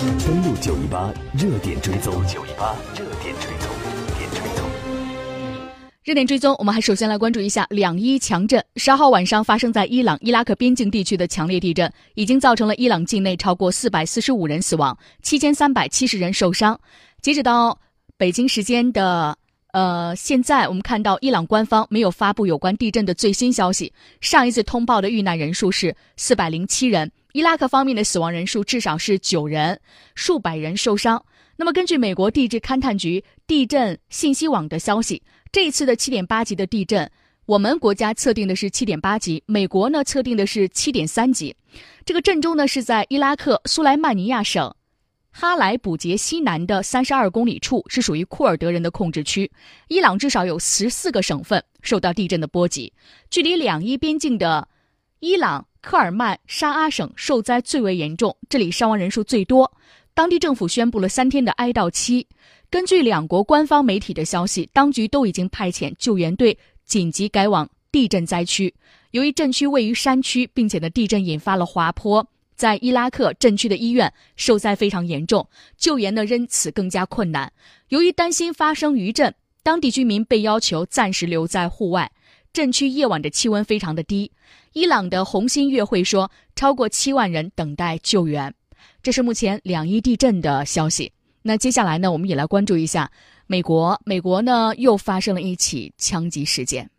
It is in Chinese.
登录九一八热点追踪，九一八热点追踪，点追踪。热点追踪，我们还首先来关注一下两伊强震。十二号晚上发生在伊朗伊拉克边境地区的强烈地震，已经造成了伊朗境内超过四百四十五人死亡，七千三百七十人受伤。截止到北京时间的。呃，现在我们看到伊朗官方没有发布有关地震的最新消息。上一次通报的遇难人数是四百零七人，伊拉克方面的死亡人数至少是九人，数百人受伤。那么，根据美国地质勘探局地震信息网的消息，这一次的七点八级的地震，我们国家测定的是七点八级，美国呢测定的是七点三级。这个震中呢是在伊拉克苏莱曼尼亚省。哈莱卜杰西南的三十二公里处是属于库尔德人的控制区。伊朗至少有十四个省份受到地震的波及。距离两伊边境的伊朗科尔曼沙阿省受灾最为严重，这里伤亡人数最多。当地政府宣布了三天的哀悼期。根据两国官方媒体的消息，当局都已经派遣救援队紧急赶往地震灾区。由于震区位于山区，并且呢地震引发了滑坡。在伊拉克震区的医院受灾非常严重，救援呢因此更加困难。由于担心发生余震，当地居民被要求暂时留在户外。震区夜晚的气温非常的低。伊朗的红新月会说，超过七万人等待救援。这是目前两伊地震的消息。那接下来呢，我们也来关注一下美国。美国呢又发生了一起枪击事件。